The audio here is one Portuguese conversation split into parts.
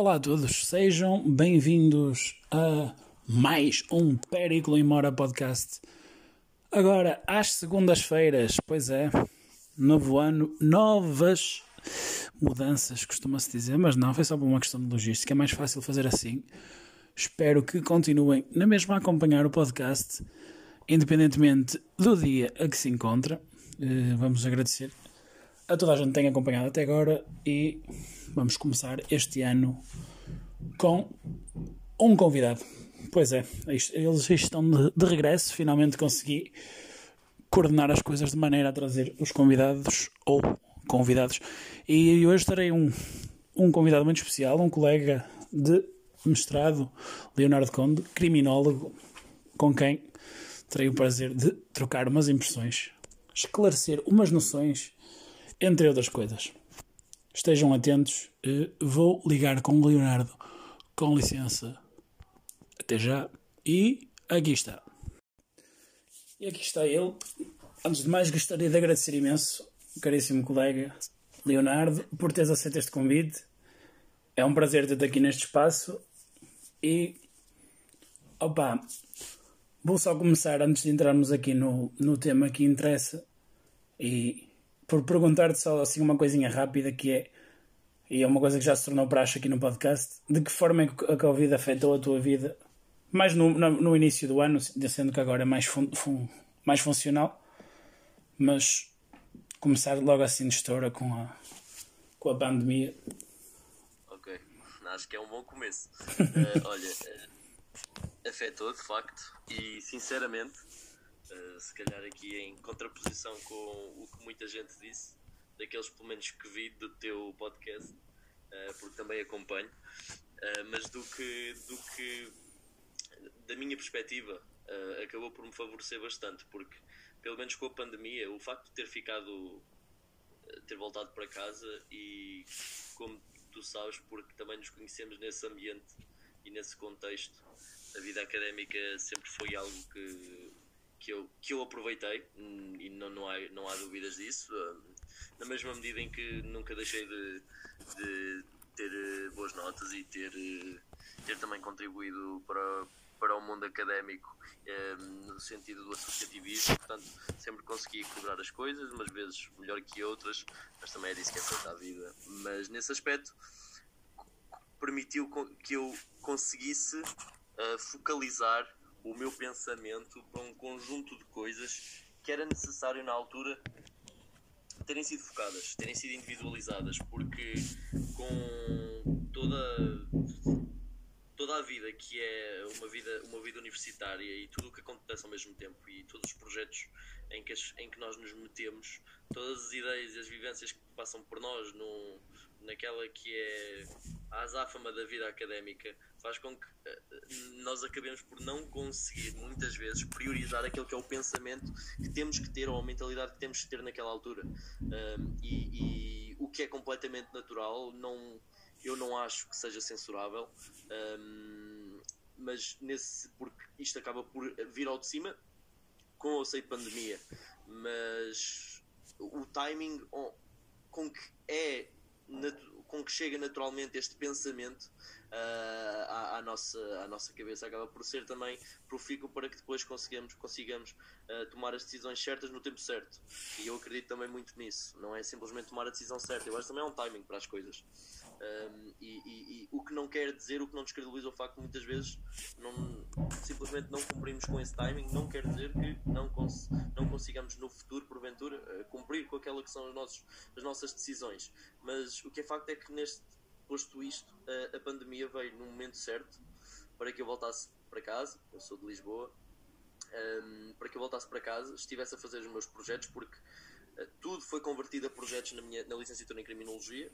Olá a todos, sejam bem-vindos a mais um Périclo em Mora podcast. Agora, às segundas-feiras, pois é, novo ano, novas mudanças, costuma-se dizer, mas não, foi só por uma questão de logística, é mais fácil fazer assim. Espero que continuem na mesma a acompanhar o podcast, independentemente do dia a que se encontra. Eh, vamos agradecer a toda a gente tem acompanhado até agora e vamos começar este ano com um convidado. Pois é, eles estão de, de regresso, finalmente consegui coordenar as coisas de maneira a trazer os convidados ou convidados. E hoje terei um, um convidado muito especial, um colega de mestrado, Leonardo Conde, criminólogo, com quem terei o prazer de trocar umas impressões, esclarecer umas noções, entre outras coisas. Estejam atentos, vou ligar com o Leonardo, com licença. Até já. E aqui está. E aqui está ele. Antes de mais, gostaria de agradecer imenso, caríssimo colega Leonardo, por teres aceito este convite. É um prazer ter-te aqui neste espaço. E. Opa! Vou só começar, antes de entrarmos aqui no, no tema que interessa, e por perguntar-te só assim uma coisinha rápida que é, e é uma coisa que já se tornou praxe aqui no podcast, de que forma é que a Covid afetou a tua vida mais no, no, no início do ano, sendo que agora é mais, fun, fun, mais funcional, mas começar logo assim de estoura com a, com a pandemia. Ok, acho que é um bom começo. uh, olha, uh, afetou de facto e sinceramente, uh, se calhar aqui em contraposição com o que muita gente disse, daqueles pelo menos que vi do teu podcast, porque também acompanho, mas do que, do que da minha perspectiva, uh, acabou por me favorecer bastante, porque, pelo menos com a pandemia, o facto de ter ficado, ter voltado para casa e, como tu sabes, porque também nos conhecemos nesse ambiente e nesse contexto, a vida académica sempre foi algo que, que, eu, que eu aproveitei hum, e não, não, há, não há dúvidas disso. Hum, na mesma medida em que nunca deixei de, de ter eh, boas notas e ter, ter também contribuído para para o mundo académico eh, no sentido do associativismo, portanto sempre consegui equilibrar as coisas, umas vezes melhor que outras, mas também é disso que é feita a vida. Mas nesse aspecto permitiu que eu conseguisse uh, focalizar o meu pensamento para um conjunto de coisas que era necessário na altura terem sido focadas, terem sido individualizadas, porque com toda toda a vida que é uma vida, uma vida universitária e tudo o que acontece ao mesmo tempo e todos os projetos em que, as, em que nós nos metemos, todas as ideias e as vivências que passam por nós no, naquela que é a azáfama da vida académica, faz com que uh, nós acabemos por não conseguir, muitas vezes, priorizar aquilo que é o pensamento que temos que ter ou a mentalidade que temos que ter naquela altura. Um, e, e o que é completamente natural, não eu não acho que seja censurável, um, mas nesse porque isto acaba por vir ao de cima com ou sem pandemia, mas o timing com que é com que chega naturalmente este pensamento uh, à, à, nossa, à nossa cabeça acaba por ser também profícuo para que depois consigamos, consigamos uh, tomar as decisões certas no tempo certo. E eu acredito também muito nisso. Não é simplesmente tomar a decisão certa, eu acho que também é um timing para as coisas. Um, e, e, e, o que não quer dizer, o que não descredibiliza o facto de muitas vezes não, simplesmente não cumprimos com esse timing, não quer dizer que não, cons não consigamos no futuro, porventura, uh, cumprir com aquela que são as, nossos, as nossas decisões. Mas o que é facto é que neste posto isto, uh, a pandemia veio no momento certo para que eu voltasse para casa, eu sou de Lisboa, um, para que eu voltasse para casa, estivesse a fazer os meus projetos, porque uh, tudo foi convertido a projetos na, minha, na licenciatura em Criminologia.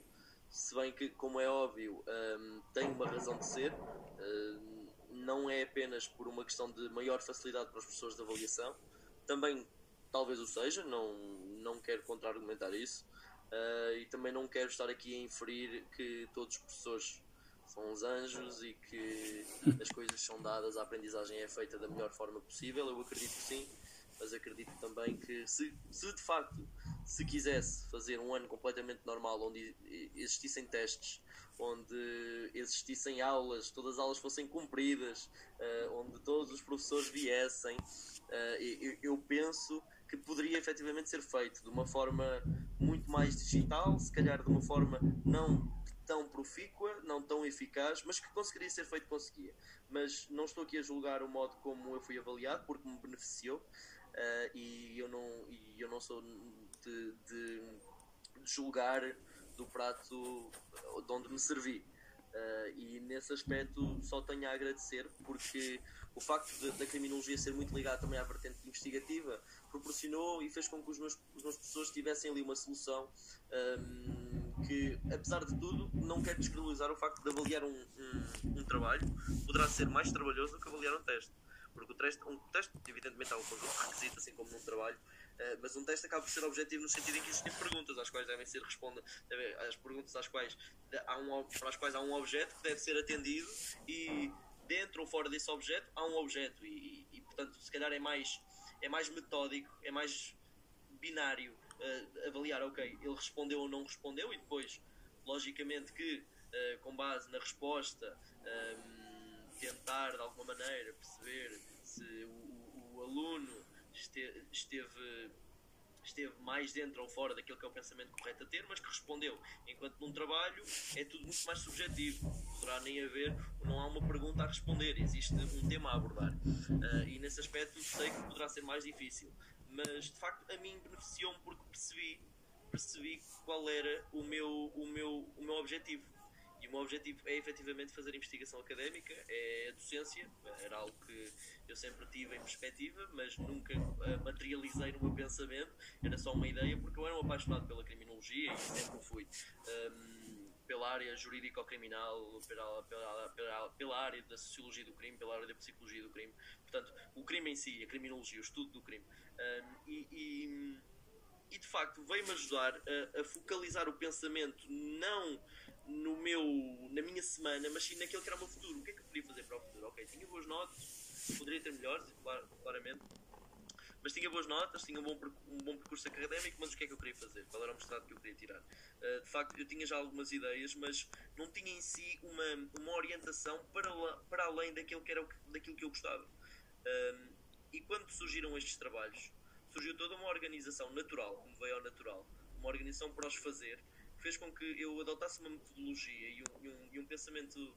Se bem que, como é óbvio, um, tem uma razão de ser, não é apenas por uma questão de maior facilidade para os professores de avaliação, também talvez o seja, não, não quero contra-argumentar isso, uh, e também não quero estar aqui a inferir que todos os professores são uns anjos e que as coisas são dadas, a aprendizagem é feita da melhor forma possível, eu acredito sim, mas acredito também que se, se de facto se quisesse fazer um ano completamente normal, onde existissem testes, onde existissem aulas, todas as aulas fossem cumpridas, uh, onde todos os professores viessem, uh, eu, eu, penso que poderia efetivamente ser feito de uma forma muito mais digital, se calhar de uma forma não tão profícua, não tão eficaz, mas que conseguiria ser feito, conseguia. Mas não estou aqui a julgar o modo como eu fui avaliado, porque me beneficiou uh, e, eu não, e eu não sou de, de, julgar do prato de onde me servi. Uh, e nesse aspecto só tenho a agradecer porque o facto da criminologia ser muito ligada também à vertente investigativa proporcionou e fez com que os meus, os meus professores tivessem ali uma solução um, que, apesar de tudo, não quer descredibilizar o facto de avaliar um, um, um trabalho poderá ser mais trabalhoso do que avaliar um teste. Porque o teste, um teste evidentemente, há um conjunto de requisitos, assim como num trabalho, uh, mas um teste acaba por ser objetivo no sentido em que existem perguntas às quais devem ser respondidas, as perguntas às quais, há um, para as quais há um objeto que deve ser atendido e dentro ou fora desse objeto há um objeto e, e, e portanto, se calhar é mais é mais metódico, é mais binário uh, avaliar, ok, ele respondeu ou não respondeu e depois, logicamente que uh, com base na resposta um, ehm, tentar de alguma maneira perceber se o, o, aluno este, esteve esteve mais dentro ou fora daquilo que é o pensamento correto a ter, mas que respondeu. Enquanto num trabalho é tudo muito mais subjetivo. Poderá nem haver, não há uma pergunta a responder, existe um tema a abordar. Uh, e nesse aspecto sei que poderá ser mais difícil. Mas de facto a mim beneficiou-me porque percebi, percebi qual era o meu, o meu, o meu objetivo. E o meu objetivo é efetivamente fazer investigação académica, é a docência, era algo que eu sempre tive em perspectiva, mas nunca uh, materializei no meu pensamento, era só uma ideia, porque eu era um apaixonado pela criminologia e sempre fui. Um, pela área jurídico-criminal, pela, pela, pela, pela, área da sociologia do crime, pela área da psicologia do crime. Portanto, o crime em si, a criminologia, o estudo do crime. Um, e, e, e, de facto veio-me ajudar a, a, focalizar o pensamento não no meu, na minha semana, mas sim naquele que era o meu futuro. O que é que eu podia fazer para o futuro? Ok, tinha boas notas, poderia ter melhores, claramente, mas tinha boas notas, tinha um bom, um bom percurso académico, mas o que é que eu queria fazer? Qual era o mestrado que eu queria tirar? Uh, de facto, eu tinha já algumas ideias, mas não tinha em si uma, uma orientação para, para além daquilo que, era, daquilo que eu gostava. Uh, e quando surgiram estes trabalhos, surgiu toda uma organização natural, como veio ao natural, uma organização para os fazer, que fez com que eu adotasse uma metodologia e um, e um, e um pensamento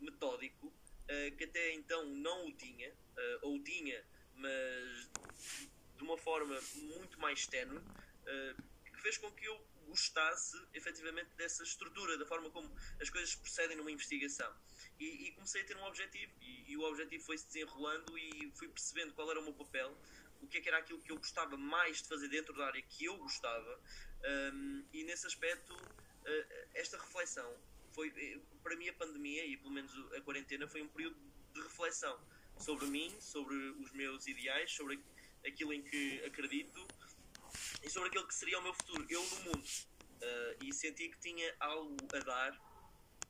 metódico uh, que até então não o tinha, uh, ou tinha, mas de uma forma muito mais tenue, uh, que fez com que eu gostasse efetivamente dessa estrutura, da forma como as coisas procedem numa investigação. E, e comecei a ter um objetivo, e, e o objetivo foi se desenrolando e fui percebendo qual era o meu papel, o que, é que era aquilo que eu gostava mais de fazer dentro da área que eu gostava, um, e nesse aspecto, uh, esta reflexão foi, eh, para mim, a pandemia e pelo menos a quarentena foi um período de reflexão sobre mim, sobre os meus ideais, sobre aquilo em que acredito e sobre aquilo que seria o meu futuro, eu no mundo. Uh, e senti que tinha algo a dar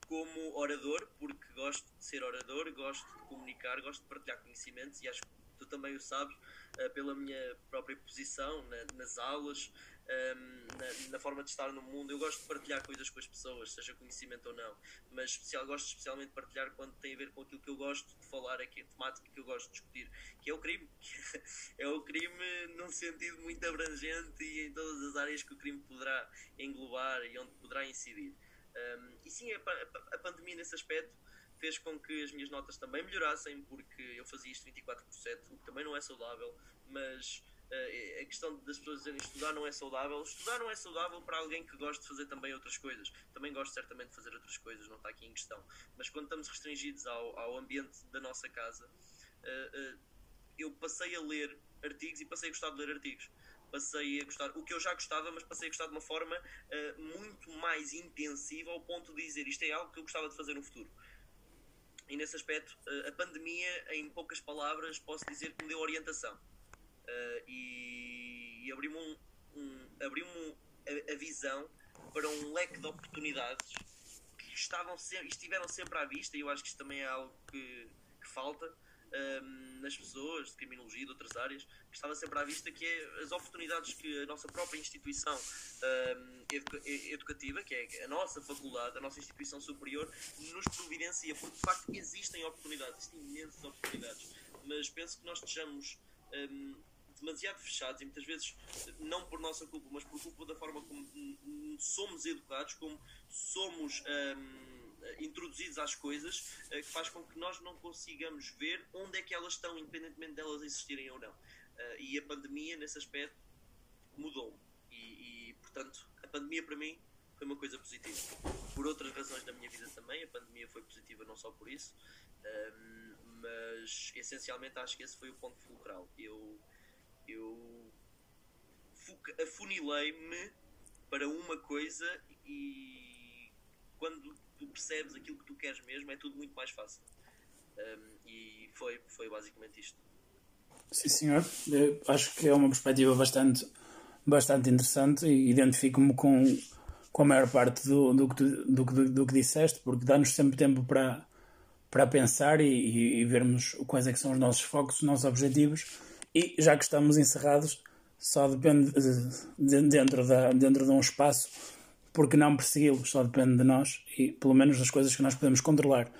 como orador, porque gosto de ser orador, gosto de comunicar, gosto de partilhar conhecimentos e acho que tu também o sabes, uh, pela minha própria posição na, nas aulas, um, na, na, forma de estar no mundo. Eu gosto de partilhar coisas com as pessoas, seja conhecimento ou não, mas especial, gosto especialmente de partilhar quando tem a ver com aquilo que eu gosto de falar, aqui, a temática que eu gosto de discutir, que é o crime. é o crime num sentido muito abrangente e em todas as áreas que o crime poderá englobar e onde poderá incidir. Um, e sim, a, a, a pandemia nesse aspecto fez com que as minhas notas também melhorassem, porque eu fazia isto 24 por 7, o que também não é saudável, mas a questão das pessoas dizerem estudar não é saudável, estudar não é saudável para alguém que gosta de fazer também outras coisas. Também gosto certamente de fazer outras coisas, não está aqui em questão. Mas quando estamos restringidos ao, ao ambiente da nossa casa, uh, uh, eu passei a ler artigos e passei a gostar de ler artigos passei a gostar, o que eu já gostava, mas passei a gostar de uma forma muito mais intensiva ao ponto de dizer isto é algo que eu gostava de fazer no futuro. E nesse aspecto, a pandemia, em poucas palavras, posso dizer que me deu orientação uh, e, e abriu-me um, um, a, a, visão para um leque de oportunidades que estavam sempre, estiveram sempre à vista e eu acho que isto também é algo que, que falta um, nas pessoas de criminologia e de outras áreas, que estava sempre à vista, que é as oportunidades que a nossa própria instituição um, educa educativa, que é a nossa faculdade, a nossa instituição superior, nos providencia, porque de facto existem oportunidades, existem imensas oportunidades, mas penso que nós estejamos um, demasiado fechados e muitas vezes não por nossa culpa, mas por culpa da forma como somos educados, como somos um, introduzidos às coisas, uh, que faz com que nós não consigamos ver onde é que elas estão, independentemente delas existirem ou não. Uh, e a pandemia, nesse aspecto, mudou-me. E, e, portanto, a pandemia para mim foi uma coisa positiva. Por outras razões da minha vida também, a pandemia foi positiva não só por isso, um, mas essencialmente acho que esse foi o ponto fulcral. Eu eu afunilei-me para uma coisa e quando tu percebes aquilo que tu queres mesmo é tudo muito mais fácil. Um, e foi, foi basicamente isto. Sim, senhor. Eu acho que é uma perspectiva bastante, bastante interessante e identifico-me com, com a maior parte do, do, do, do, do, do que disseste, porque dá-nos sempre tempo para, para pensar e, e, e vermos quais é que são os nossos focos, os nossos objetivos e já que estamos encerrados, só depende de, dentro, da, dentro de um espaço, porque não persegui-los, só depende de nós e pelo menos das coisas que nós podemos controlar.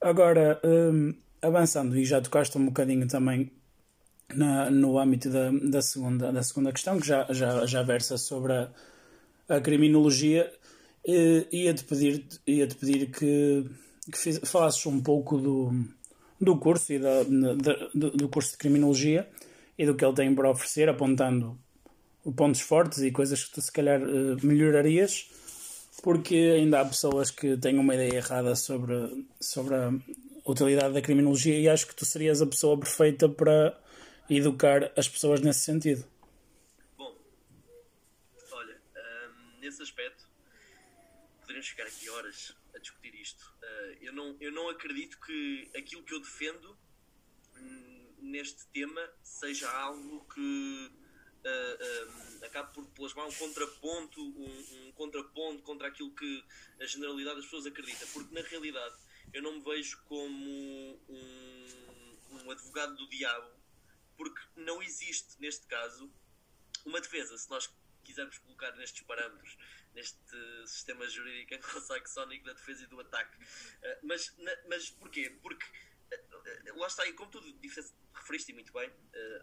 Agora, um, avançando, e já tocaste um bocadinho também na, no âmbito da, da, segunda, da segunda questão, que já, já, já versa sobre a, a criminologia, ia-te pedir, ia -te pedir que, que fiz, falasses um pouco do do curso e da, da, do, curso de Criminologia e do que ele tem para oferecer, apontando pontos fortes e coisas que tu se calhar eh, melhorarias, porque ainda há pessoas que têm uma ideia errada sobre, sobre a utilidade da criminologia e acho que tu serias a pessoa perfeita para educar as pessoas nesse sentido. Bom, olha, um, nesse aspecto, poderíamos ficar aqui horas discutir isto. Uh, eu, não, eu não acredito que aquilo que eu defendo hum, neste tema seja algo que uh, acabe por plasmar um contraponto, um, um, contraponto contra aquilo que a generalidade das pessoas acredita, porque na realidade eu não me vejo como um, um advogado do diabo, porque não existe neste caso uma defesa. Se nós quisermos colocar nestes parâmetros neste sistema jurídico anglo-saxónico da defesa e do ataque. Uh, mas, mas porquê? Porque uh, lá está, e como tu referiste muito bem,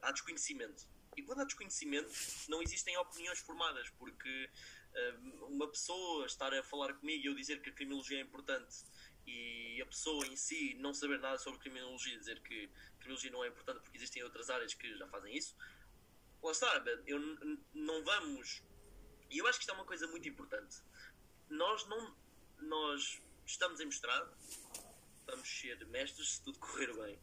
há desconhecimento. E quando há desconhecimento, não existem opiniões formadas, porque uma pessoa estar a falar comigo e eu dizer que a criminologia é importante e a pessoa em si não saber nada sobre criminologia, dizer que criminologia não é importante porque existem outras áreas que já fazem isso, lá está, eu, não vamos e eu acho que isto é uma coisa muito importante. Nós não. Nós estamos em mestrado, vamos ser mestres se tudo correr bem.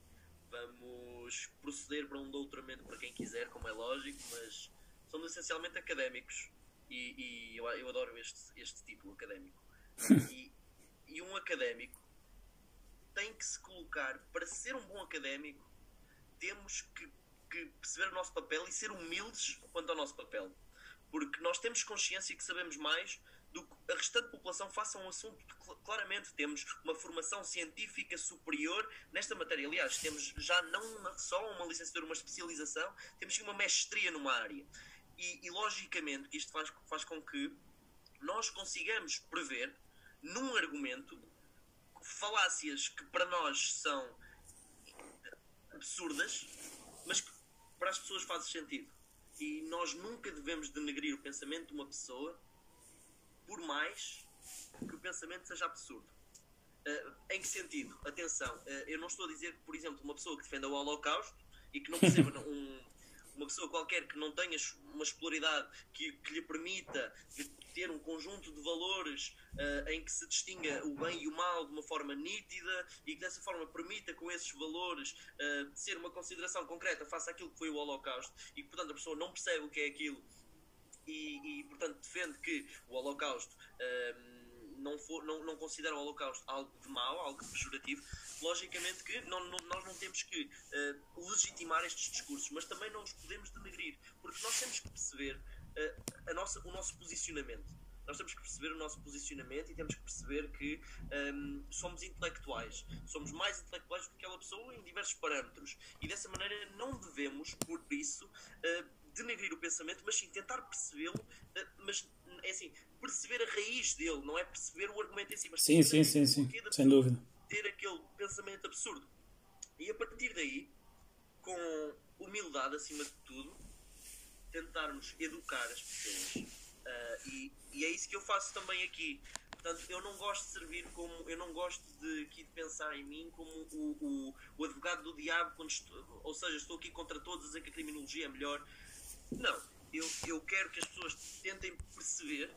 Vamos proceder para um doutoramento para quem quiser, como é lógico, mas somos essencialmente académicos. E, e eu, eu, adoro este, este título académico. E, e um académico tem que se colocar, para ser um bom académico, temos que, que perceber o nosso papel e ser humildes quanto ao nosso papel porque nós temos consciência que sabemos mais do que a restante população faça um assunto. Claramente temos uma formação científica superior nesta matéria. Aliás, temos já não só uma licenciatura, uma especialização, temos uma mestria numa área. E, e logicamente isto faz, faz com que nós consigamos prever num argumento falácias que para nós são absurdas, mas que para as pessoas fazem sentido. E nós nunca devemos denegrir o pensamento de uma pessoa, por mais que o pensamento seja absurdo. Uh, em que sentido? Atenção, uh, eu não estou a dizer que, por exemplo, uma pessoa que defenda o Holocausto e que não perceba um, uma pessoa qualquer que não tenha uma escolaridade que, que lhe permita ter um conjunto de valores uh, em que se distinga o bem e o mal de uma forma nítida e que dessa forma permita com esses valores uh, ser uma consideração concreta face àquilo que foi o Holocausto e que, portanto, a pessoa não percebe o que é aquilo e, e portanto, defende que o Holocausto. Uh, não, for, não, não considera o Holocausto algo de mau, algo pejorativo, logicamente que não, não, nós não temos que uh, legitimar estes discursos, mas também não os podemos denegrir, porque nós temos que perceber uh, a nossa, o nosso posicionamento. nós temos que perceber o nosso posicionamento e temos que perceber que um, somos intelectuais. Somos mais intelectuais do que aquela pessoa em diversos parâmetros. E dessa maneira não devemos, por isso, uh, denegrir o pensamento, mas sim tentar percebê-lo, mas é assim, perceber a raiz dele, não é perceber o argumento em si, mas sim, sim, sim, sim, sem dúvida. Ter aquele pensamento absurdo. E a partir daí, com humildade acima de tudo, tentarmos educar as pessoas. Uh, e, e, é isso que eu faço também aqui. Portanto, eu não gosto de servir como. Eu não gosto de, aqui de pensar em mim como o, o, o advogado do diabo, quando estou, ou seja, estou aqui contra todos a dizer que a criminologia é melhor. Não. Eu, eu quero que as pessoas tentem perceber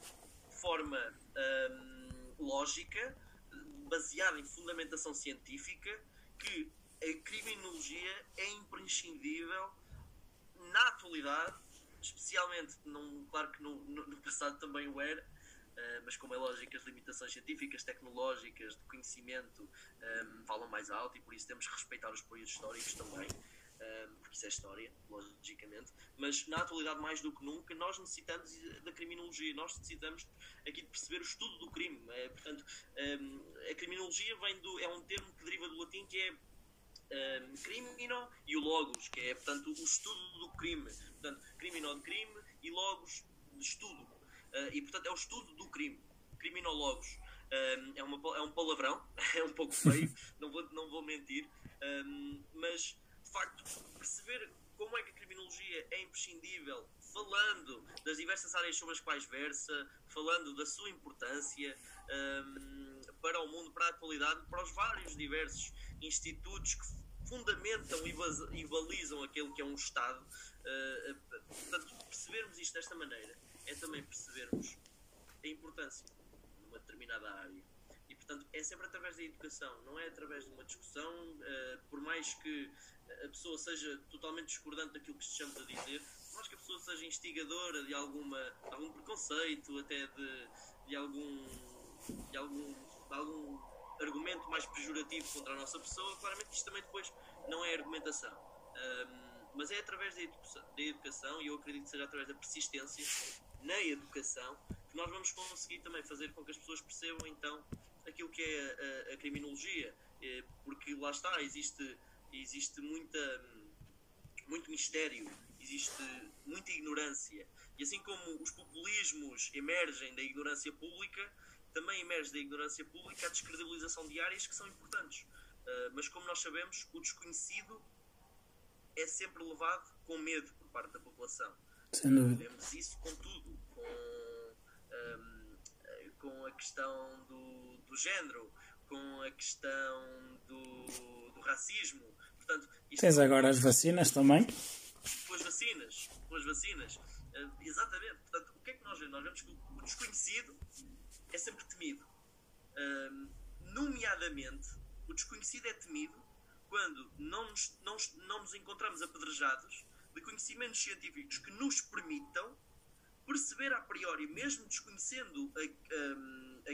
forma um, lógica, baseada em fundamentação científica, que a criminologia é imprescindível na atualidade especialmente, não, claro que no, no, passado também o era, uh, mas como é lógico, as limitações científicas, tecnológicas, de conhecimento um, falam mais alto e por isso temos que respeitar os períodos históricos também, um, porque isso é história, logicamente. Mas na atualidade, mais do que nunca, nós necessitamos da criminologia, nós necessitamos aqui de perceber o estudo do crime. É, portanto, um, a criminologia vem do, é um termo que deriva do latim que é um, crimino e o logos, que é, portanto, o estudo do crime. Portanto, crimino de crime e logos de estudo. Uh, e, portanto, é o estudo do crime. Criminólogos. Um, é, uma, é um palavrão, é um pouco feio, não, vou, não vou mentir, um, mas, de facto, perceber como é que a criminologia é imprescindível, falando das diversas áreas sobre as quais versa, falando da sua importância um, para o mundo, para a atualidade, para os vários diversos institutos que fundamentam e balizam aquele que é um Estado. Uh, portanto, percebermos isto desta maneira é também percebermos a importância numa determinada área. Portanto, é sempre através da educação, não é através de uma discussão, uh, por mais que a pessoa seja totalmente discordante daquilo que estamos a dizer, por mais que a pessoa seja instigadora de alguma, algum preconceito, até de, de algum. De algum, de algum argumento mais pejorativo contra a nossa pessoa, claramente isto também depois não é argumentação. Um, mas é através da educação, da educação, e eu acredito que seja através da persistência na educação, que nós vamos conseguir também fazer com que as pessoas percebam então aquilo que é a, a criminologia, é, porque lá está, existe, existe muita, muito mistério, existe muita ignorância, e assim como os populismos emergem da ignorância pública, também emerge da ignorância pública a descredibilização de áreas que são importantes. Uh, mas como nós sabemos, o desconhecido é sempre levado com medo por parte da população. Sem dúvida. Vemos isso com tudo, com, com a questão do, do género, com a questão do, do racismo. Portanto, Tens agora as vacinas também? Com as vacinas, com as vacinas. Uh, exatamente. Portanto, o que é que nós vemos? Nós vemos que o desconhecido é sempre temido. Um, nomeadamente, o desconhecido é temido quando não nos, não, não nos encontramos apedrejados de conhecimentos científicos que nos permitam perceber a priori, mesmo desconhecendo a, um,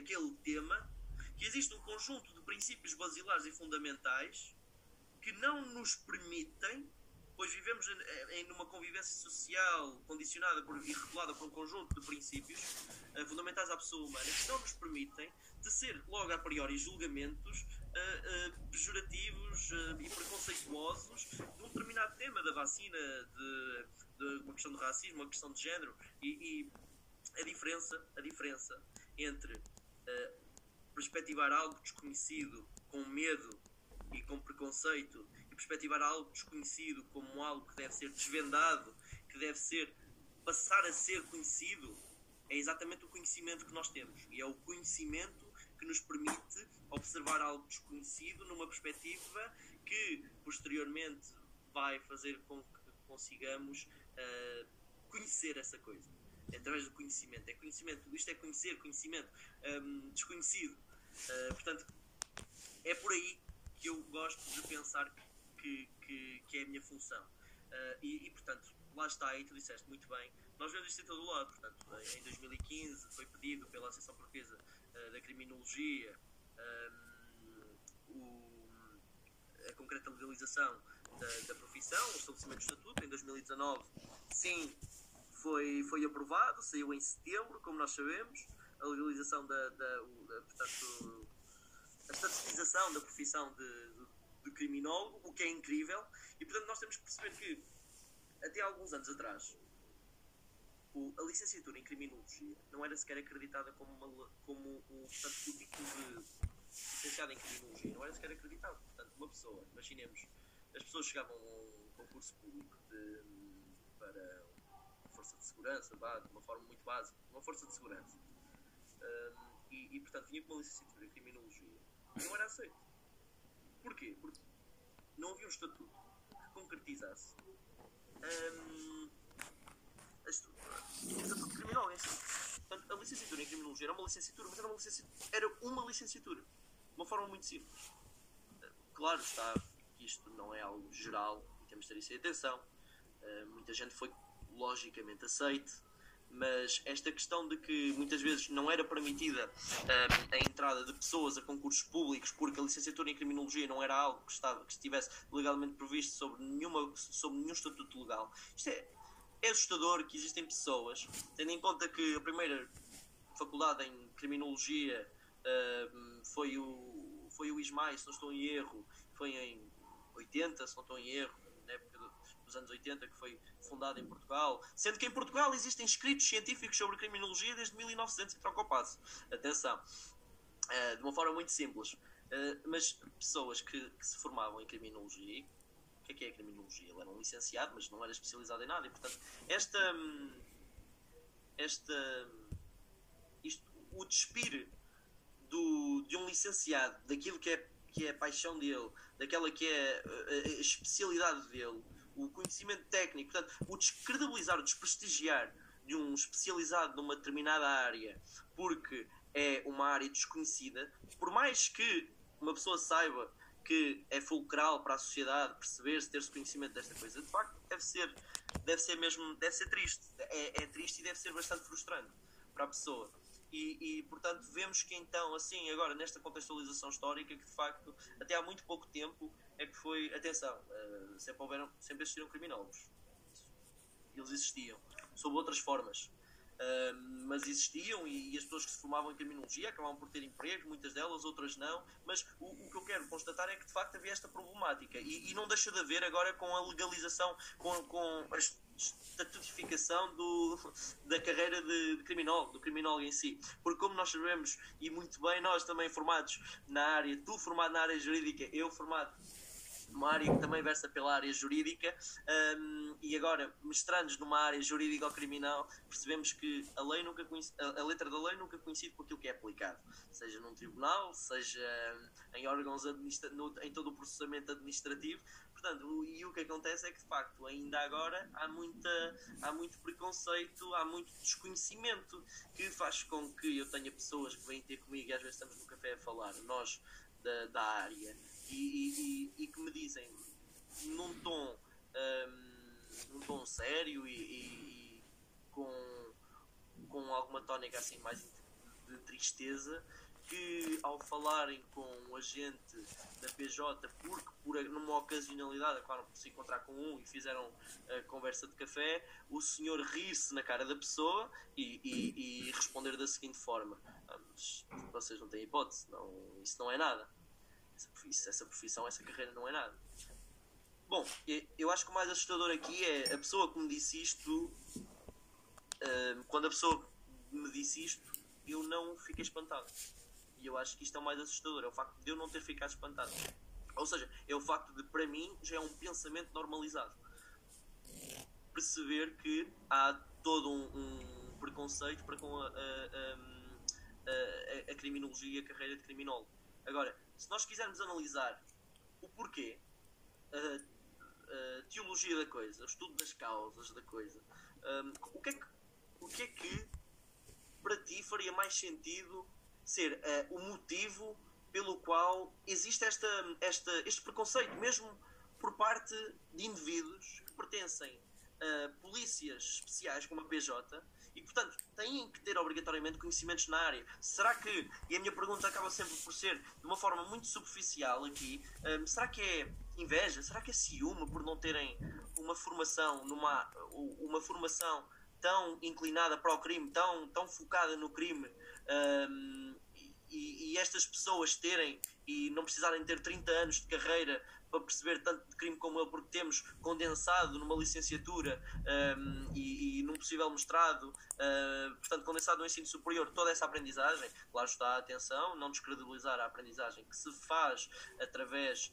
aquele tema, que existe um conjunto de princípios basilares e fundamentais que não nos permitem pois vivemos em, em uma convivência social condicionada por, e regulada por um conjunto de princípios uh, fundamentais à pessoa humana que não nos permitem tecer logo a priori julgamentos uh, uh, pejorativos e preconceituosos de um determinado tema da vacina, de, de, uma questão de racismo, uma questão de género e, e a diferença, a diferença entre perspectivar algo desconhecido com medo e com preconceito perspectivar algo desconhecido como algo que deve ser desvendado, que deve ser passar a ser conhecido, é exatamente o conhecimento que nós temos. E é o conhecimento que nos permite observar algo desconhecido numa perspectiva que posteriormente vai fazer com que consigamos uh, conhecer essa coisa. É através do conhecimento. É conhecimento. Isto é conhecer, conhecimento um, desconhecido. Uh, portanto, é por aí que eu gosto de pensar que que, que, é a minha função. Uh, e, e, portanto, lá está, e tu disseste muito bem, nós vemos isto em todo lado. Portanto, em 2015 foi pedido pela Associação Portuguesa uh, da Criminologia um, o, a concreta legalização da, da profissão, o estabelecimento do estatuto. Em 2019, sim, foi, foi aprovado, saiu em setembro, como nós sabemos. a legalização da, da, da portanto, a estatização da profissão de, de, de, criminólogo, o que é incrível, e portanto nós temos que perceber que até alguns anos atrás o, a licenciatura em criminologia não era sequer acreditada como, uma, como portanto, o título de licenciado em criminologia, não era sequer acreditado. Portanto, uma pessoa, imaginemos, as pessoas chegavam a um concurso público de, para força de segurança, de uma forma muito básica, uma força de segurança. Um, e, e, portanto, vinha com uma licenciatura em criminologia. Não era aceito. Porquê? Porque não havia um estatuto que concretizasse um, a estrutura, o estatuto criminal em si. Portanto, a licenciatura em criminologia era uma licenciatura, mas era uma licenciatura, era uma licenciatura. De uma forma muito simples. Claro está que isto não é algo geral e temos de ter isso em atenção. Uh, muita gente foi logicamente aceite, mas esta questão de que muitas vezes não era permitida uh, a entrada de pessoas a concursos públicos porque a licenciatura em criminologia não era algo que, estava, que estivesse legalmente previsto sobre, nenhuma, sobre nenhum estatuto legal. Isto é, é assustador que existem pessoas, tendo em conta que a primeira faculdade em criminologia uh, foi o foi o ISMAI, se não estou em erro, foi em 80, se não estou em erro, na época dos anos 80, que foi fundado em Portugal, sendo que em Portugal existem escritos científicos sobre criminologia desde 1900 e troca o passo. Atenção, uh, de uma forma muito simples. Uh, mas pessoas que, que, se formavam em criminologia, o que é que é criminologia? Ele era um licenciado, mas não era especializado em nada, e portanto, esta. Esta. Isto, o despir do, de um licenciado, daquilo que é, que é a paixão dele, daquela que é a, a especialidade dele, o conhecimento técnico, portanto, o descredibilizar, o desprestigiar de um especializado numa determinada área porque é uma área desconhecida, por mais que uma pessoa saiba que é fulcral para a sociedade perceber-se, ter-se conhecimento desta coisa, de facto deve ser, deve ser mesmo, deve ser triste, é, é triste e deve ser bastante frustrante para a pessoa. E, e, portanto vemos que então, assim, agora nesta contextualização histórica, que de facto até há muito pouco tempo é que foi, atenção, uh, sempre, houveram, sempre existiram criminólogos. Eles existiam, sob outras formas. Uh, mas existiam e, e, as pessoas que se formavam em criminologia acabavam por ter emprego, muitas delas, outras não. Mas o, o, que eu quero constatar é que de facto havia esta problemática e, e não deixa de haver agora com a legalização, com, com a estatutificação do, da carreira de, de criminólogo, do criminólogo em si. Porque, como nós sabemos, e muito bem, nós também formados na área, tu formado na área jurídica, eu formado uma área que também versa pela área jurídica, um, e agora, mestrando numa área jurídica ou criminal, percebemos que a, lei nunca a, a, letra da lei nunca coincide com aquilo que é aplicado, seja num tribunal, seja em órgãos no, em todo o processamento administrativo. Portanto, o, e o que acontece é que, de facto, ainda agora há, muita, há muito preconceito, há muito desconhecimento que faz com que eu tenha pessoas que vêm ter comigo e às vezes estamos no café a falar, nós da, da área e, e, e, que me dizem num tom, um, tom sério e, e, com, com alguma tónica assim mais de tristeza que ao falarem com um agente da PJ, porque por numa ocasionalidade acabaram por se encontrar com um e fizeram a conversa de café, o senhor rir-se na cara da pessoa e, e, e responder da seguinte forma: ah, vocês não têm hipótese, não, isso não é nada essa profissão, essa profissão, essa carreira não é nada. Bom, eu acho que o mais assustador aqui é a pessoa que me disse isto. Uh, quando a pessoa me disse isto, eu não fiquei espantado. E eu acho que isto é o mais assustador: é o facto de eu não ter ficado espantado. Ou seja, é o facto de, para mim, já é um pensamento normalizado. Perceber que há todo um, um preconceito para com a, a, a, a, criminologia e a carreira de criminólogo. Agora, se nós quisermos analisar o porquê, a, a teologia da coisa, o estudo das causas da coisa, um, o, que é que, o que é que para ti faria mais sentido ser uh, o motivo pelo qual existe esta, esta, este preconceito, mesmo por parte de indivíduos que pertencem a polícias especiais como a PJ e, portanto, têm que ter obrigatoriamente conhecimentos na área. Será que, e a minha pergunta acaba sempre por ser de uma forma muito superficial aqui, um, será que é inveja? Será que é ciúme por não terem uma formação, numa, uma formação tão inclinada para o crime, tão, tão focada no crime, um, e, e, estas pessoas terem e não precisarem ter 30 anos de carreira para perceber tanto de crime como ele, porque temos condensado numa licenciatura um, e, e, num possível mestrado, uh, portanto, condensado no ensino superior, toda essa aprendizagem. Claro está a atenção, não descredibilizar a aprendizagem que se faz através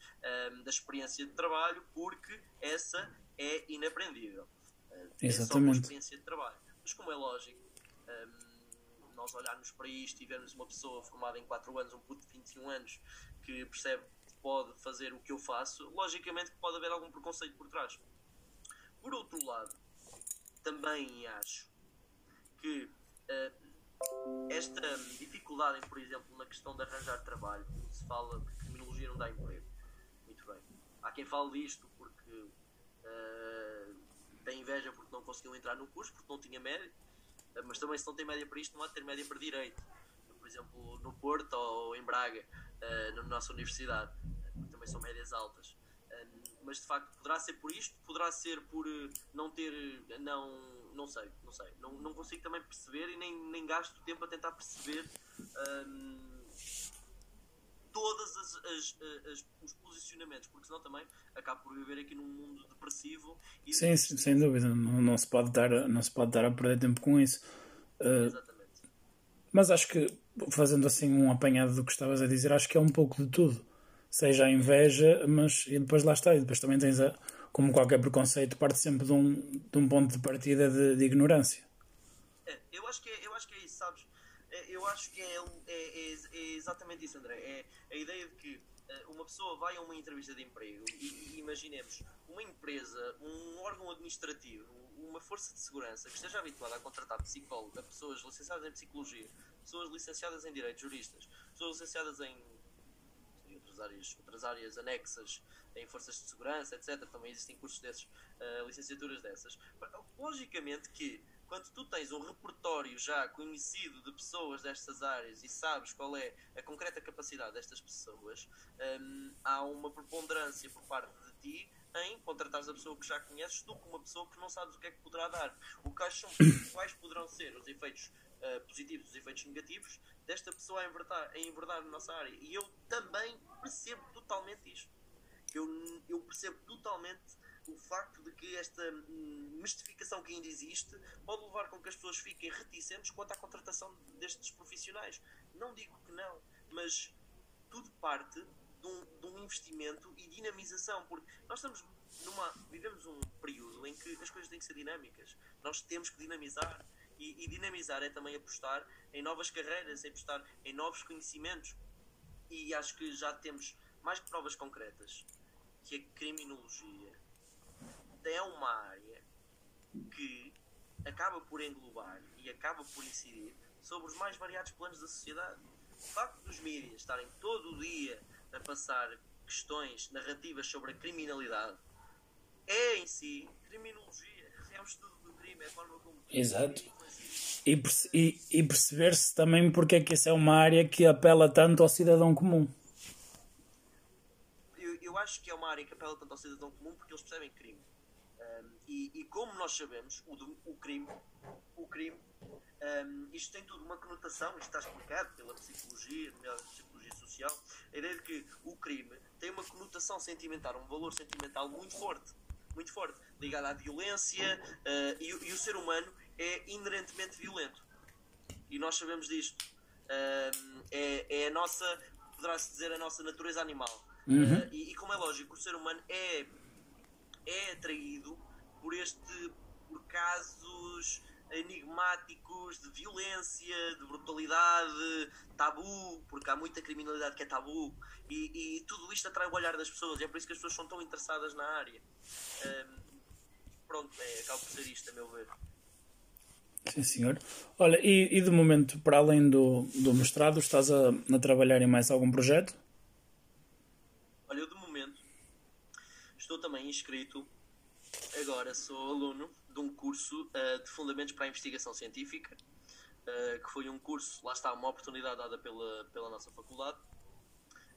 um, da experiência de trabalho, porque essa é inaprendível. Uh, Exatamente. É só experiência de trabalho. Mas, como é lógico. Um, nós olharmos para isto e vermos uma pessoa formada em 4 anos, um puto de 21 anos, que percebe pode fazer o que eu faço, logicamente que pode haver algum preconceito por trás. Por outro lado, também acho que uh, esta dificuldade, por exemplo, na questão de arranjar trabalho, se fala que criminologia não dá emprego, muito bem. Há quem fale disto porque uh, tem inveja porque não conseguiu entrar no curso, porque não tinha mérito mas também se não tem média para isto, não há de ter média para direito. Por exemplo, no Porto ou em Braga, uh, na nossa universidade, também são médias altas. Uh, mas de facto, poderá ser por isto, poderá ser por não ter. Não, não sei, não sei. Não, não consigo também perceber e nem, nem gasto tempo a tentar perceber. todas as, as, as, os posicionamentos, porque senão também acabo por viver aqui num mundo depressivo. E sim, sim, sem dúvida, não, não, se pode dar, não se pode dar a perder tempo com isso. Uh, Exatamente. Mas acho que, fazendo assim um apanhado do que estavas a dizer, acho que é um pouco de tudo. Seja a inveja, mas e depois lá está, e depois também tens a, como qualquer preconceito, parte sempre de um, de um ponto de partida de, de ignorância. É, eu, acho que é, eu acho que é isso, sabes? É, eu acho que é, é, é, exatamente isso, André. É a ideia de que uma pessoa vai a uma entrevista de emprego e, e, imaginemos uma empresa, um órgão administrativo, uma força de segurança que esteja habituada a contratar psicólogos, a pessoas licenciadas em psicologia, pessoas licenciadas em direito, juristas, pessoas licenciadas em, outras, áreas, outras áreas anexas, em forças de segurança, etc. Também existem cursos desses, uh, licenciaturas dessas. Logicamente que quando tu tens um repertório já conhecido de pessoas destas áreas e sabes qual é a concreta capacidade destas pessoas, um, há uma preponderância por parte de ti em contratares a pessoa que já conheces do que uma pessoa que não sabes o que é que poderá dar. O quais, são, quais poderão ser os efeitos uh, positivos os efeitos negativos desta pessoa a enverdar, a enverdar na nossa área. E eu também percebo totalmente isto. Eu, eu percebo totalmente o facto de que esta hum, mistificação que ainda existe pode levar com que as pessoas fiquem reticentes quanto à contratação destes profissionais. Não digo que não, mas tudo parte de um, de um investimento e dinamização, porque nós estamos numa, vivemos um período em que as coisas têm que ser dinâmicas. Nós temos que dinamizar. E, e dinamizar é também apostar em novas carreiras, é apostar em novos conhecimentos. E acho que já temos mais provas concretas que a criminologia é uma área que acaba por englobar e acaba por incidir sobre os mais variados planos da sociedade. O facto dos mídias estarem todo o dia a passar questões narrativas sobre a criminalidade é em si criminologia, é um estudo do crime, é a forma como. Exato. E, e perceber-se também porque é que essa é uma área que apela tanto ao cidadão comum. Eu, eu acho que é uma área que apela tanto ao cidadão comum porque eles percebem crime. Um, e, e, como nós sabemos, o, o crime, o crime um, isto tem tudo uma conotação, isto está explicado pela psicologia, pela psicologia social, a ideia de que o crime tem uma conotação sentimental, um valor sentimental muito forte, muito forte, ligado à violência uh, e, e, o ser humano é inerentemente violento. E nós sabemos disto. Uh, é, é, a nossa, poderá-se dizer, a nossa natureza animal. Uhum. Uh, e, e, como é lógico, o ser humano é é atraído por este por casos enigmáticos de violência, de brutalidade, tabu, porque há muita criminalidade que é tabu, e, e, tudo isto atrai o olhar das pessoas, e é por isso que as pessoas são tão interessadas na área. Um, pronto, é, acaba por ser isto, a meu ver. Sim, senhor. Olha, e, e de momento, para além do, do mestrado, estás a, a trabalhar em mais algum projeto? estou também inscrito, agora sou aluno de um curso uh, de Fundamentos para a Investigação Científica, uh, que foi um curso, lá está, uma oportunidade dada pela, pela nossa faculdade,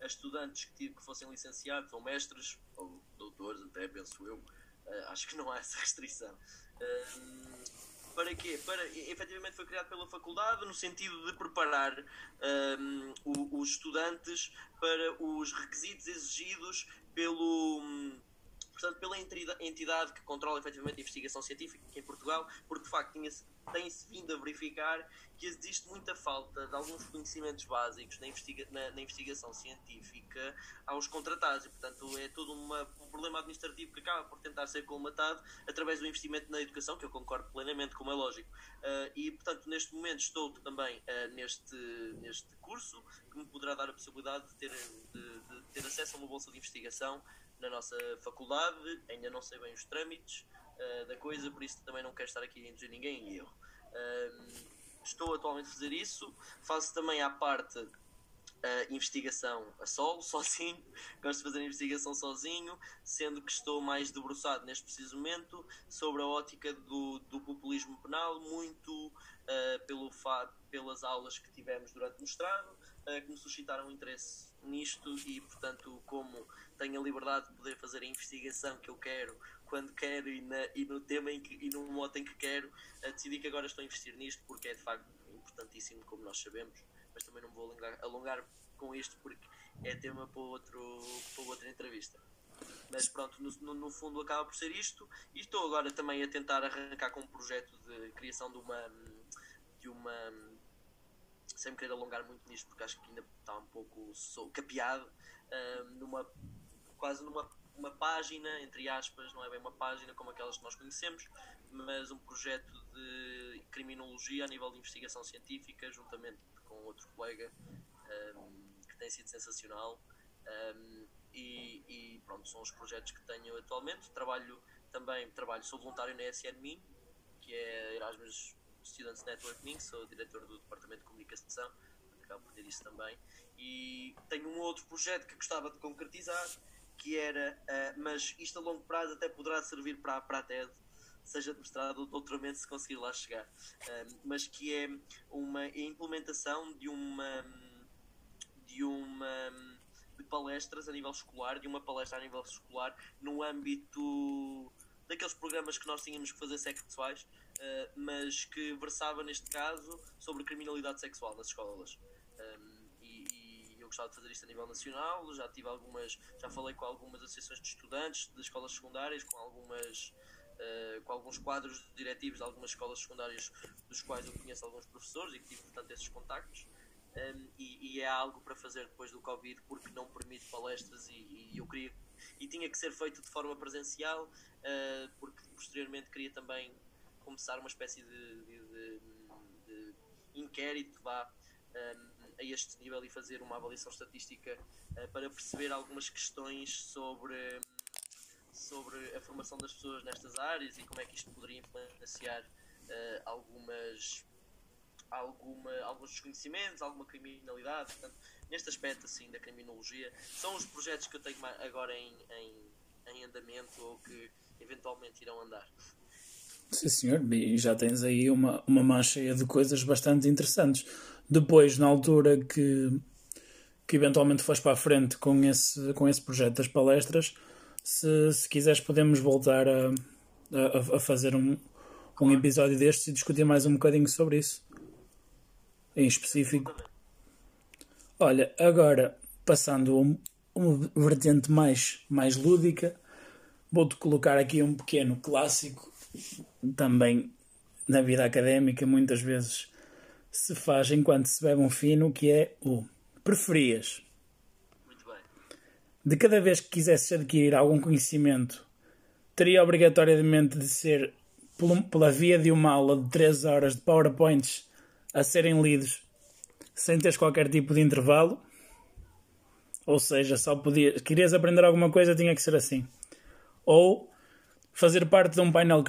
a estudantes que, que fossem licenciados ou mestres, ou doutores até, penso eu, uh, acho que não há essa restrição. para quê? Para, efetivamente foi criado pela faculdade no sentido de preparar um, os estudantes para os requisitos exigidos pelo portanto, pela entidade que controla efetivamente a investigação científica aqui em Portugal, porque de facto tem-se vindo a verificar que existe muita falta de alguns conhecimentos básicos na, investiga na, na investigação científica aos contratados, e portanto é todo uma, um problema administrativo que acaba por tentar ser colmatado através do investimento na educação, que eu concordo plenamente, como é lógico. Uh, e portanto, neste momento estou também uh, neste, neste curso que me poderá dar a possibilidade de ter, de, de ter acesso a uma bolsa de investigação na nossa faculdade, ainda não sei bem os trâmites uh, da coisa, por isso também não quero estar aqui a induzir ninguém em erro. Uh, estou atualmente a fazer isso, faço também à parte a investigação a solo, sozinho, gosto de fazer a investigação sozinho, sendo que estou mais debruçado neste preciso momento sobre a ótica do, do populismo penal, muito uh, pelo pelas aulas que tivemos durante o mestrado, uh, que me suscitaram interesse nisto e, portanto, como tenho a liberdade de poder fazer a investigação que eu quero, quando quero e, na, e no tema em que, e no modo em que quero, uh, decidi que agora estou a investir nisto porque é de facto importantíssimo, como nós sabemos, mas também não vou alongar, alongar com isto porque é tema para, outro, para outra entrevista. Mas pronto, no, no, fundo acaba por ser isto. E estou agora também a tentar arrancar com um projeto de criação de uma. de uma sem me querer alongar muito nisto porque acho que ainda está um pouco sou, capeado, numa quase numa uma página, entre aspas, não é bem uma página como aquelas que nós conhecemos, mas um projeto de criminologia a nível de investigação científica, juntamente com outro colega um, que tem sido sensacional. Um, e, e, pronto, são os projetos que tenho atualmente. Trabalho também, trabalho, sou voluntário na SNMIN, que é Erasmus Students Network MIN, sou diretor do Departamento de Comunicação, acabo por ter isso também. E tenho um outro projeto que gostava de concretizar, que era, uh, mas isto a longo prazo até poderá servir para, para a TED, seja de mestrado ou doutoramento se conseguir lá chegar, uh, mas que é uma implementação de uma de uma de palestras a nível escolar, de uma palestra a nível escolar no âmbito daqueles programas que nós tínhamos que fazer sexuais, uh, mas que versava neste caso sobre criminalidade sexual nas escolas. Um, eu gostava de fazer isto a nível nacional, já tive algumas, já falei com algumas associações de estudantes de escolas secundárias, com algumas uh, com alguns quadros diretivos de algumas escolas secundárias dos quais eu conheço alguns professores e que tive portanto esses contactos. Um, e, e, é algo para fazer depois do Covid porque não permite palestras e, e eu queria e tinha que ser feito de forma presencial uh, porque posteriormente queria também começar uma espécie de, de, de, de inquérito vá um, a este nível e fazer uma avaliação estatística uh, para perceber algumas questões sobre, sobre a formação das pessoas nestas áreas e como é que isto poderia influenciar uh, algumas, alguma, alguns desconhecimentos, alguma criminalidade. Portanto, neste aspecto assim da criminologia, são os projetos que eu tenho agora em, em, em andamento ou que eventualmente irão andar. Sim, senhor, e já tens aí uma, uma mancha cheia de coisas bastante interessantes. Depois, na altura que, que eventualmente fores para a frente com esse, com esse projeto das palestras, se, se quiseres, podemos voltar a, a, a fazer um, um episódio destes e discutir mais um bocadinho sobre isso, em específico. Olha, agora passando a um, uma vertente mais, mais lúdica, vou-te colocar aqui um pequeno clássico, também na vida académica, muitas vezes se faz enquanto se bebe um fino, que é o preferias. Muito bem. De cada vez que quisesses adquirir algum conhecimento, teria obrigatoriamente de ser pela via de uma aula de 3 horas de PowerPoints a serem lidos sem teres qualquer tipo de intervalo. Ou seja, só podias, querias aprender alguma coisa, tinha que ser assim. Ou fazer parte de um painel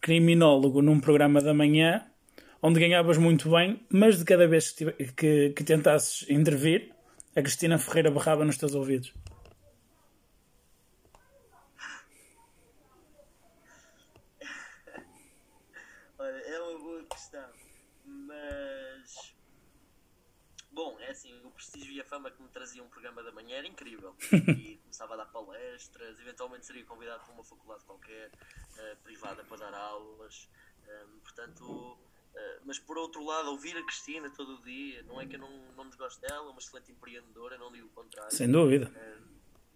criminólogo num programa da manhã onde ganhavas muito bem, mas de cada vez que, que, que tentasses intervir, a Cristina Ferreira berrava nos teus ouvidos. Olha, é uma boa questão, mas. Bom, é assim, o prestígio e a fama que me trazia um programa da manhã era incrível. E começava a dar palestras, eventualmente seria convidado para uma faculdade qualquer, uh, privada, para dar aulas. Um, portanto, uh, mas por outro lado, ouvir a Cristina todo o dia, não é que eu não, não desgosto dela, é uma excelente empreendedora, não digo o contrário. Sem dúvida. Uh,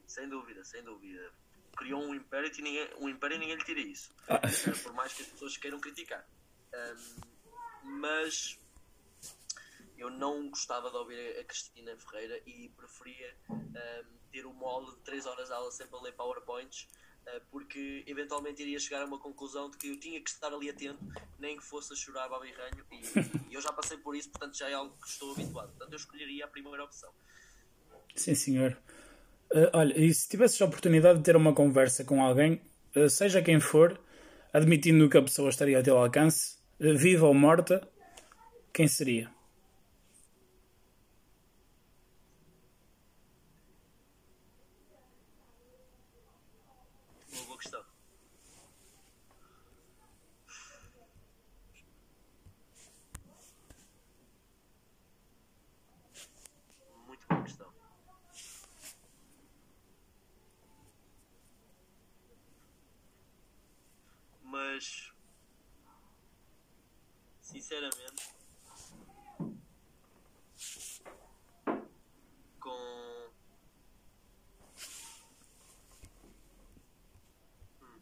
sem dúvida, sem dúvida. Criou um império e ninguém, um império e ninguém lhe tira isso. Ah. Uh, por mais que as pessoas queiram criticar. Um, mas eu não gostava de ouvir a Cristina Ferreira e preferia um, ter o molde de 3 horas de aula sempre a ler PowerPoints uh, porque eventualmente iria chegar a uma conclusão de que eu tinha que estar ali atento, nem que fosse a chorar a birranho e, e eu já passei por isso, portanto já é algo que estou habituado. Portanto eu escolheria a primeira opção. Sim, senhor. Uh, olha, e se tivesses a oportunidade de ter uma conversa com alguém, uh, seja quem for, admitindo que a pessoa estaria ao teu alcance, viva ou morta, quem seria? mas sinceramente com hum.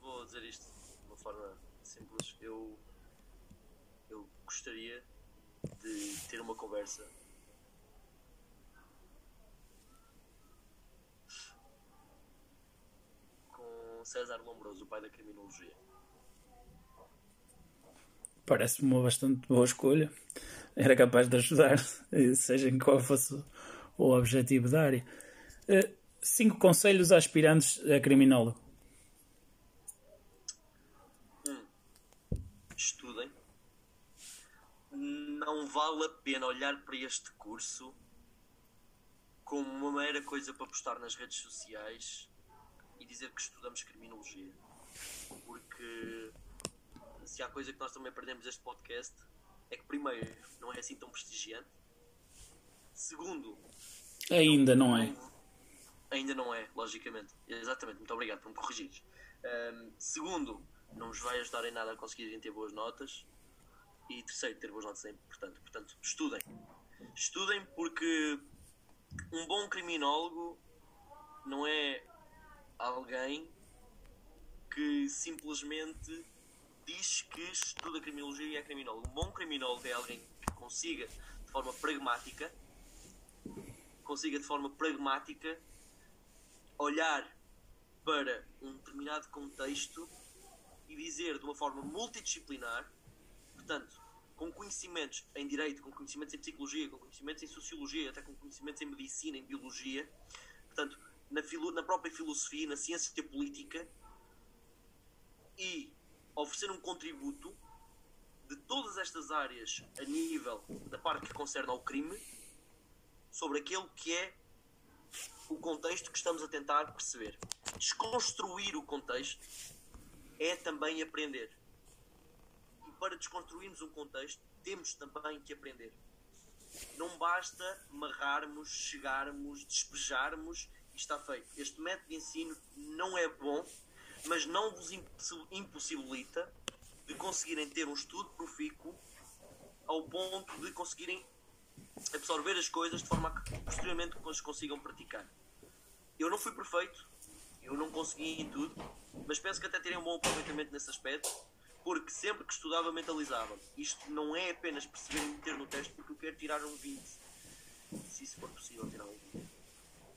vou dizer isto de uma forma simples eu eu gostaria de ter uma conversa com César Lombroso, o pai da criminologia. Parece-me uma bastante boa escolha. Era capaz de ajudar, seja em qual fosse o objetivo da área. Eh, cinco conselhos a aspirantes a criminólogo. Não vale a pena olhar para este curso como uma mera coisa para postar nas redes sociais e dizer que estudamos criminologia. Porque se há coisa que nós também perdemos este podcast é que primeiro não é assim tão prestigiante. Segundo, ainda não, é. Ainda não é, logicamente. Exatamente, muito obrigado por me corrigir. Um, segundo, não nos vai ajudar em nada a conseguirem ter boas notas. E terceiro, ter boas notas é importante. Portanto, estudem. Estudem porque um bom criminólogo não é alguém que simplesmente diz que estuda criminologia e é criminólogo. Um bom criminólogo é alguém que consiga de forma pragmática consiga de forma pragmática olhar para um determinado contexto e dizer de uma forma multidisciplinar, portanto, com conhecimentos em direito, com conhecimentos em psicologia, com conhecimentos em sociologia, até com conhecimentos em medicina, em biologia, portanto, na, na própria filosofia, na ciência política, e oferecer um contributo de todas estas áreas a nível da parte que concerne ao crime sobre aquele que é o contexto que estamos a tentar perceber. Desconstruir o contexto é também aprender para desconstruirmos um contexto, temos também que aprender. Não basta amarrarmos, chegarmos, despejarmos e está feito. Este método de ensino não é bom, mas não vos impossibilita de conseguirem ter um estudo profícuo ao ponto de conseguirem absorver as coisas de forma a que posteriormente as consigam praticar. Eu não fui perfeito, eu não consegui em tudo, mas penso que até terem um bom aproveitamento nesse aspecto porque sempre que estudava mentalizava. Isto não é apenas perceber e meter no teste porque eu quero tirar um 20. Se isso for possível tirar um 20.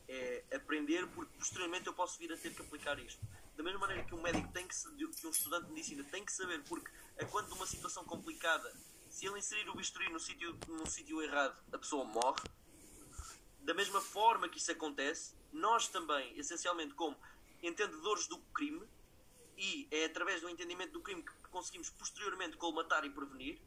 É aprender porque posteriormente eu posso vir a ter que aplicar isto. Da mesma maneira que um médico tem que, que um estudante de medicina tem que saber, porque a quando de uma situação complicada, se ele inserir o bisturi no sítio, no sítio errado, a pessoa morre. Da mesma forma que isso acontece, nós também, essencialmente como entendedores do crime, e é através do entendimento do crime que conseguimos posteriormente colmatar e prevenir,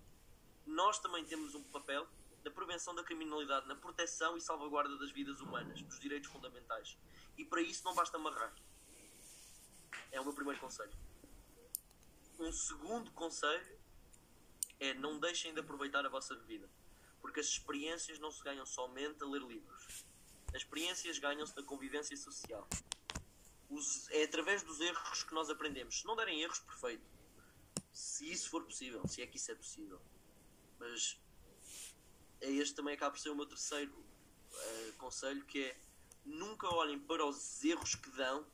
nós também temos um papel na prevenção da criminalidade, na proteção e salvaguarda das vidas humanas, dos direitos fundamentais. E para isso não basta amarrar. É o meu primeiro conselho. Um segundo conselho é não deixem de aproveitar a vossa vida. Porque as experiências não se ganham somente a ler livros. As experiências ganham-se na convivência social. Os, é através dos erros que nós aprendemos. Se não derem erros, perfeito. Se isso for possível, se é que isso é possível. Mas é este também acaba por ser o meu terceiro uh, conselho, que é nunca olhem para os erros que dão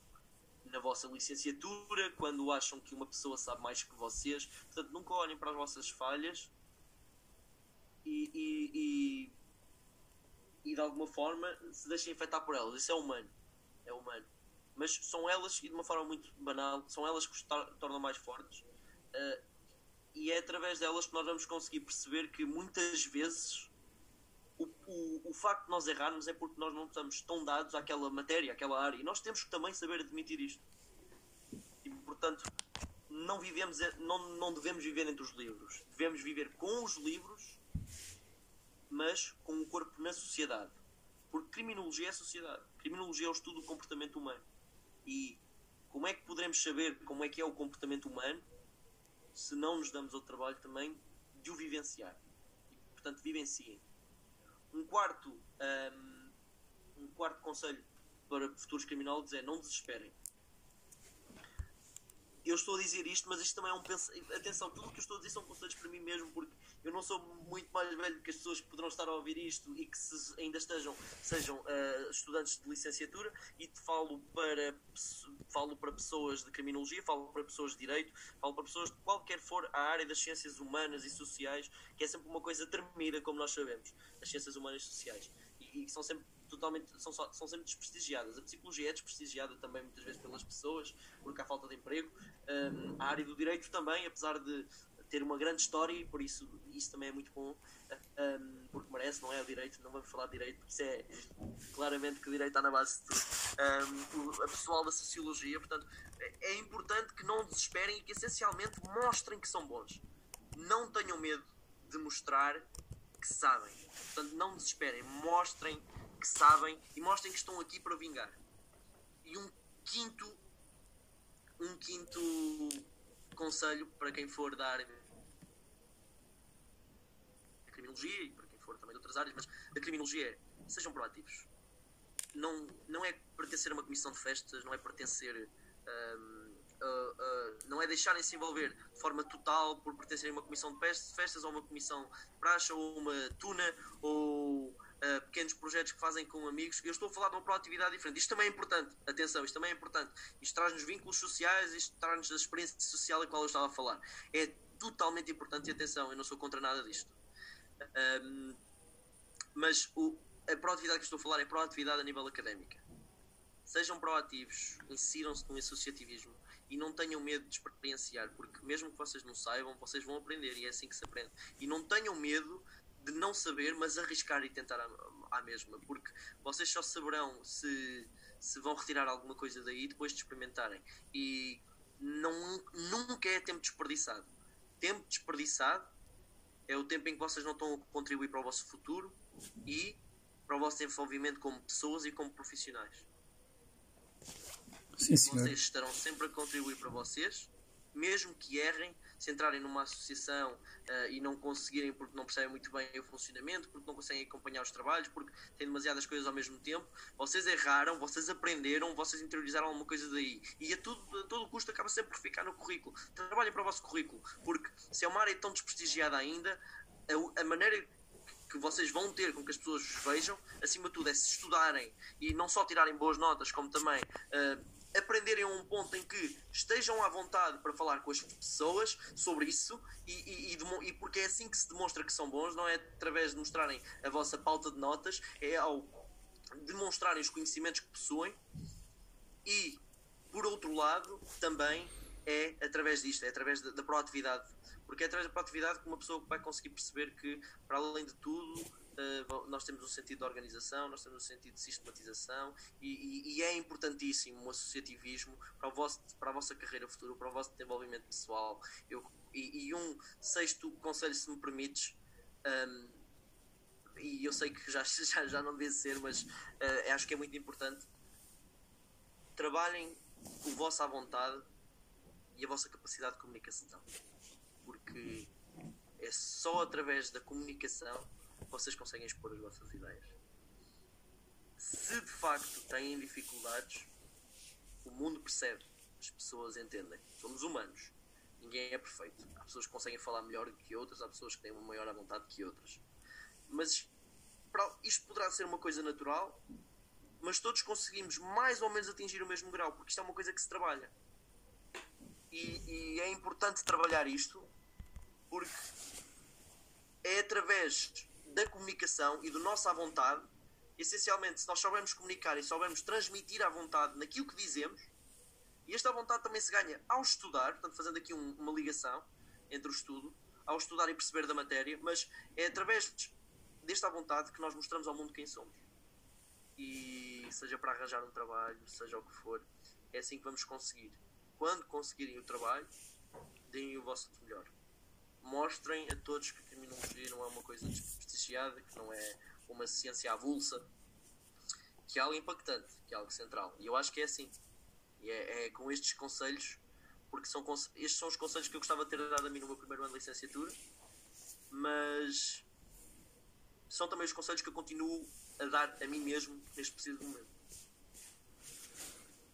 na vossa licenciatura, quando acham que uma pessoa sabe mais que vocês. Portanto, nunca olhem para as vossas falhas e, e, e, e de alguma forma se deixem afetar por elas. Isso é humano. É humano. Mas são elas, e de uma forma muito banal, são elas que os tornam mais fortes. Uh, e é através delas que nós vamos conseguir perceber que muitas vezes o, o, o, facto de nós errarmos é porque nós não estamos tão dados àquela matéria, àquela área. E nós temos que também saber admitir isto. E, portanto, não, vivemos, não, não devemos viver entre os livros. Devemos viver com os livros, mas com o corpo na sociedade. Porque criminologia é sociedade. Criminologia é o estudo do comportamento humano. E como é que poderemos saber como é que é o comportamento humano se não nos damos ao trabalho também de o vivenciar? Portanto, vivenciem. Um quarto, um, um quarto conselho para futuros criminólogos é não desesperem. Eu estou a dizer isto, mas isto também é um pensamento. Atenção, tudo o que eu estou a dizer são conselhos para mim mesmo, porque eu não sou muito mais velho que as pessoas que poderão estar a ouvir isto e que se ainda estejam, sejam uh, estudantes de licenciatura e te falo para, falo para pessoas de criminologia, falo para pessoas de direito, falo para pessoas de qualquer for a área das ciências humanas e sociais, que é sempre uma coisa tremida, como nós sabemos, as ciências humanas e sociais. E, e são sempre totalmente são, são sempre desprestigiadas. A psicologia é desprestigiada também muitas vezes pelas pessoas, porque há falta de emprego. Um, a área do direito também, apesar de ter uma grande história e por isso isso também é muito bom um, porque merece, não é o direito, não vamos falar de direito, porque isso é claramente que o direito está na base de tudo. Um, a pessoal da sociologia, portanto, é, é importante que não desesperem e que essencialmente mostrem que são bons. Não tenham medo de mostrar que sabem. Portanto, não desesperem, mostrem que sabem e mostrem que estão aqui para vingar. E um quinto um quinto conselho para quem for da área da criminologia e para quem for também de outras áreas, mas da criminologia é sejam proativos. Não, não é pertencer a uma comissão de festas, não é pertencer. Um, uh, uh, não é deixarem-se envolver de forma total por pertencerem a uma comissão de festas ou uma comissão de praxa ou uma tuna ou uh, pequenos projetos que fazem com amigos. Eu estou a falar de uma proatividade diferente. Isto também é importante. Atenção, isto também é importante. Isto traz-nos vínculos sociais, isto traz-nos a experiência social a qual eu estava a falar. É totalmente importante e atenção, eu não sou contra nada disto. Um, mas o, a proatividade que estou a falar é proatividade a nível académica. Sejam proativos, insiram-se no associativismo e não tenham medo de experienciar, porque mesmo que vocês não saibam, vocês vão aprender e é assim que se aprende. E não tenham medo de não saber, mas arriscar e tentar à, mesma, porque vocês só saberão se, se vão retirar alguma coisa daí depois de experimentarem. E não, nunca é tempo desperdiçado. Tempo desperdiçado é o tempo em que vocês não estão a contribuir para o vosso futuro e para o vosso desenvolvimento como pessoas e como profissionais. Sim, vocês estarão sempre a contribuir para vocês, mesmo que errem, se entrarem numa associação uh, e não conseguirem porque não percebem muito bem o funcionamento, porque não conseguem acompanhar os trabalhos, porque têm demasiadas coisas ao mesmo tempo, vocês erraram, vocês aprenderam, vocês interiorizaram alguma coisa daí. E a, tudo, a todo custo acaba sempre por ficar no currículo. Trabalhem para o vosso currículo, porque se é uma área tão desprestigiada ainda, a, a maneira que vocês vão ter com que as pessoas vos vejam, acima de tudo, é se estudarem e não só tirarem boas notas, como também uh, aprenderem a um ponto em que estejam à vontade para falar com as pessoas sobre isso e, e, e, e, porque é assim que se demonstra que são bons, não é através de mostrarem a vossa pauta de notas, é ao demonstrarem os conhecimentos que possuem e, por outro lado, também é através disto, é através da, da proatividade. Porque é através da proatividade que uma pessoa vai conseguir perceber que, para além de tudo, nós temos um sentido de organização, nós temos um sentido de sistematização e, e, e, é importantíssimo o associativismo para, o vosso, para a vossa carreira futura, para o vosso desenvolvimento pessoal. Eu, e, e um sexto conselho, se me permites, um, ehm, e eu sei que já, já, já não devia ser, mas uh, acho que é muito importante. Trabalhem o vosso à vontade e a vossa capacidade de comunicação. Porque é só através da comunicação vocês conseguem expor as vossas ideias. Se de facto têm dificuldades, o mundo percebe, as pessoas entendem. Somos humanos, ninguém é perfeito. Há pessoas que conseguem falar melhor que outras, há pessoas que têm uma maior vontade que outras. Mas isto poderá ser uma coisa natural, mas todos conseguimos mais ou menos atingir o mesmo grau, porque isto é uma coisa que se trabalha. E, e é importante trabalhar isto, porque é através da comunicação e do nosso à vontade, essencialmente, se nós soubermos comunicar e soubermos transmitir à vontade naquilo que dizemos, e esta vontade também se ganha ao estudar, portanto, fazendo aqui um, uma ligação entre o estudo, ao estudar e perceber da matéria, mas é através desta vontade que nós mostramos ao mundo quem somos. E seja para arranjar um trabalho, seja o que for, é assim que vamos conseguir. Quando conseguirem o trabalho, deem o vosso melhor. Mostrem a todos que a criminologia não é uma coisa desprestigiada, que não é uma ciência avulsa, que é algo impactante, que é algo central. E eu acho que é assim. E é, é com estes conselhos, porque são, estes são os conselhos que eu gostava de ter dado a mim no meu primeiro ano de licenciatura, mas são também os conselhos que eu continuo a dar a mim mesmo neste preciso momento.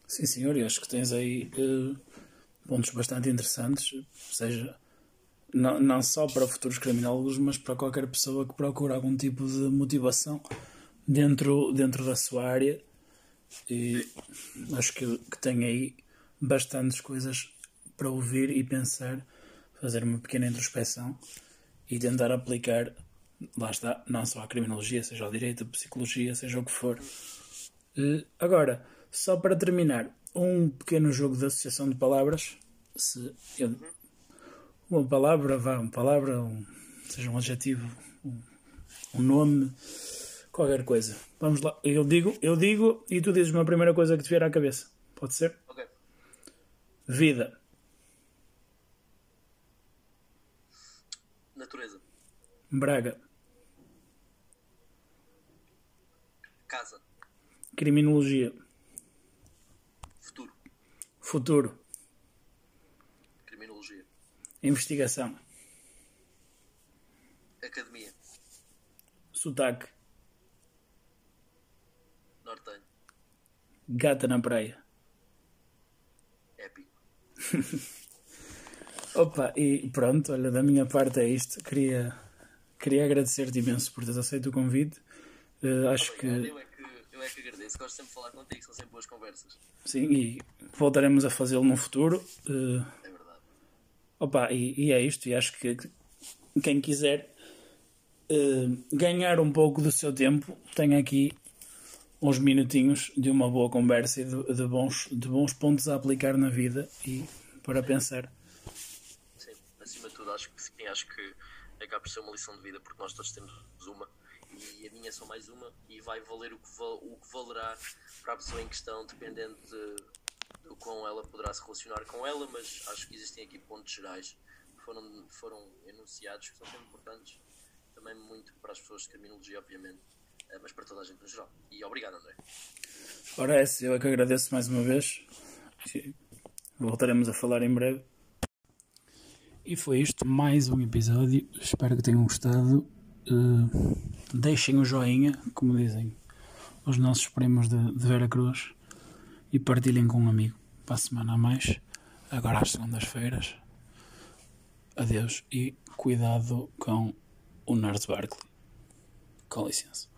Sim, senhor, e acho que tens aí uh, pontos bastante interessantes, seja não, não só para futuros criminólogos, mas para qualquer pessoa que procura algum tipo de motivação dentro, dentro da sua área. E acho que, que tem aí bastantes coisas para ouvir e pensar, fazer uma pequena introspeção e tentar aplicar lá está, não só a criminologia, seja o direito, a psicologia, seja o que for. Uh, agora, só para terminar, um pequeno jogo de associação de palavras. Se eu, uma palavra, vá, uma palavra, um, seja um adjetivo, um, um, nome, qualquer coisa. Vamos lá, eu digo, eu digo e tu dizes uma primeira coisa que te vier à cabeça. Pode ser? Ok. Vida. Natureza. Braga. Casa. Criminologia. Futuro. Futuro. Investigação. Academia. Sotaque. Nortenho. Gata na praia. Épico. Opa, e pronto, olha, da minha parte é isto. Queria, queria agradecer-te imenso por teres aceito o convite. Uh, acho Obrigado. que. Eu é que, eu é que agradeço, gosto sempre de falar contigo, são sempre boas conversas. Sim, e voltaremos a fazê-lo no futuro. Uh, é. Opa, e, e, é isto, e acho que quem quiser uh, ganhar um pouco do seu tempo, tem aqui uns minutinhos de uma boa conversa e de, de, bons, de bons pontos a aplicar na vida e para pensar. Sim, acima de tudo, acho que sim, acho que acaba por ser uma lição de vida, porque nós todos temos uma e a minha é só mais uma e vai valer o que, val, o que valerá para a pessoa em questão, dependendo de, de como ela poderá se relacionar com ela, mas acho que existem aqui pontos gerais que foram, foram enunciados que são sempre importantes, também muito para as pessoas de criminologia, obviamente, eh, mas para toda a gente no geral. E obrigado, André. Ora, é, eu é que agradeço mais uma vez. Voltaremos a falar em breve. E foi isto, mais um episódio. Espero que tenham gostado. Uh, deixem o joinha, como dizem os nossos primos de, de Vera Cruz, e partilhem com um amigo. Para a semana a mais, agora às segundas-feiras. Adeus e cuidado com o Nerd Barkley. Com licença.